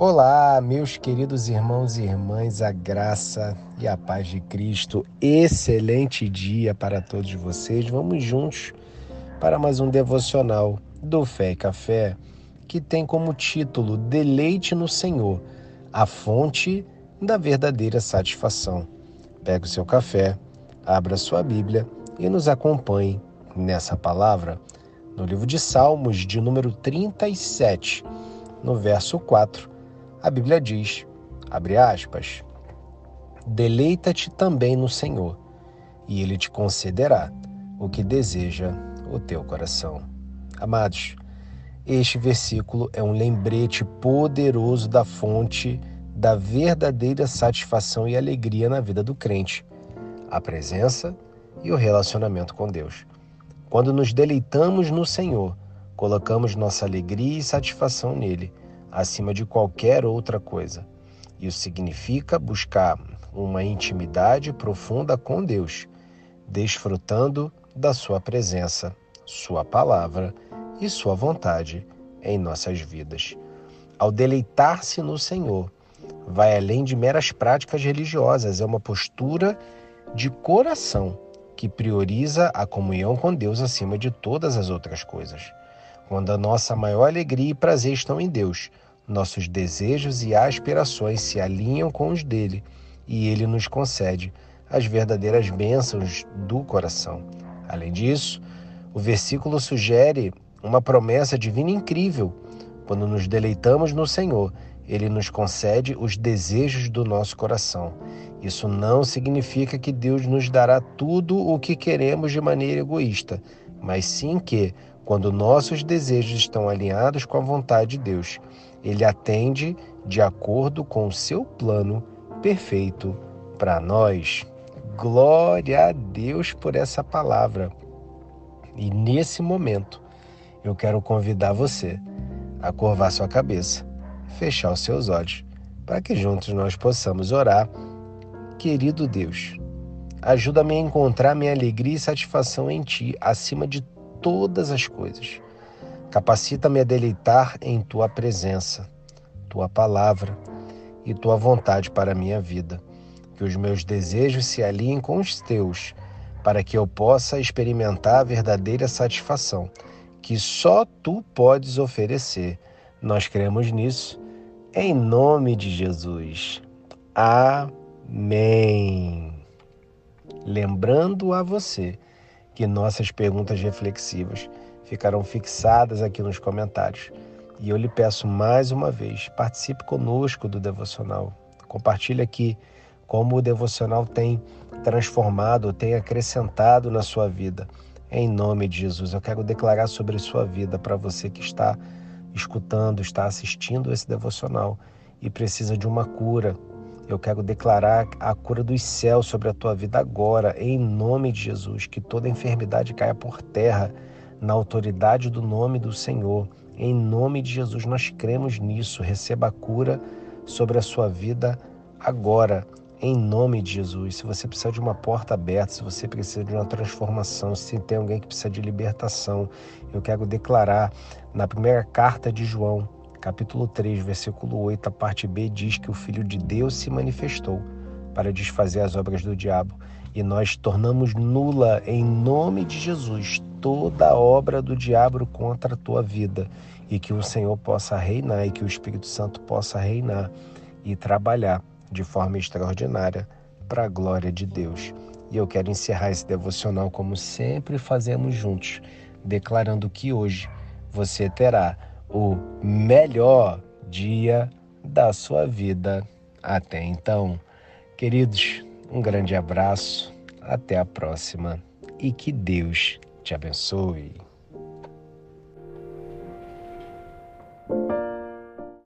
Olá, meus queridos irmãos e irmãs, a graça e a paz de Cristo. Excelente dia para todos vocês. Vamos juntos para mais um devocional do Fé e Café, que tem como título Deleite no Senhor, a fonte da verdadeira satisfação. Pega o seu café, abra sua Bíblia e nos acompanhe nessa palavra no livro de Salmos, de número 37, no verso 4 a Bíblia diz, abre aspas, deleita-te também no Senhor, e Ele te concederá o que deseja o teu coração. Amados, este versículo é um lembrete poderoso da fonte da verdadeira satisfação e alegria na vida do crente, a presença e o relacionamento com Deus. Quando nos deleitamos no Senhor, colocamos nossa alegria e satisfação nele acima de qualquer outra coisa. Isso significa buscar uma intimidade profunda com Deus, desfrutando da Sua presença, Sua palavra e Sua vontade em nossas vidas. Ao deleitar-se no Senhor, vai além de meras práticas religiosas, é uma postura de coração que prioriza a comunhão com Deus acima de todas as outras coisas. Quando a nossa maior alegria e prazer estão em Deus, nossos desejos e aspirações se alinham com os dele e ele nos concede as verdadeiras bênçãos do coração. Além disso, o versículo sugere uma promessa divina incrível. Quando nos deleitamos no Senhor, ele nos concede os desejos do nosso coração. Isso não significa que Deus nos dará tudo o que queremos de maneira egoísta, mas sim que, quando nossos desejos estão alinhados com a vontade de Deus, Ele atende de acordo com o seu plano perfeito para nós. Glória a Deus por essa palavra. E nesse momento, eu quero convidar você a curvar sua cabeça, fechar os seus olhos, para que juntos nós possamos orar. Querido Deus, ajuda-me a encontrar minha alegria e satisfação em Ti, acima de todas as coisas. Capacita-me a deleitar em tua presença, tua palavra e tua vontade para a minha vida. Que os meus desejos se alinhem com os teus, para que eu possa experimentar a verdadeira satisfação que só tu podes oferecer. Nós cremos nisso, em nome de Jesus. Amém. Lembrando a você que nossas perguntas reflexivas ficarão fixadas aqui nos comentários. E eu lhe peço mais uma vez, participe conosco do devocional. Compartilhe aqui como o devocional tem transformado, tem acrescentado na sua vida. Em nome de Jesus, eu quero declarar sobre sua vida para você que está escutando, está assistindo esse devocional e precisa de uma cura, eu quero declarar a cura dos céus sobre a tua vida agora, em nome de Jesus. Que toda enfermidade caia por terra, na autoridade do nome do Senhor. Em nome de Jesus, nós cremos nisso. Receba a cura sobre a sua vida agora, em nome de Jesus. Se você precisa de uma porta aberta, se você precisa de uma transformação, se tem alguém que precisa de libertação, eu quero declarar na primeira carta de João, capítulo 3, versículo 8, a parte B diz que o Filho de Deus se manifestou para desfazer as obras do diabo. E nós tornamos nula, em nome de Jesus, toda obra do diabo contra a tua vida. E que o Senhor possa reinar e que o Espírito Santo possa reinar e trabalhar de forma extraordinária para a glória de Deus. E eu quero encerrar esse devocional como sempre fazemos juntos, declarando que hoje você terá o melhor dia da sua vida até então. Queridos, um grande abraço, até a próxima e que Deus te abençoe.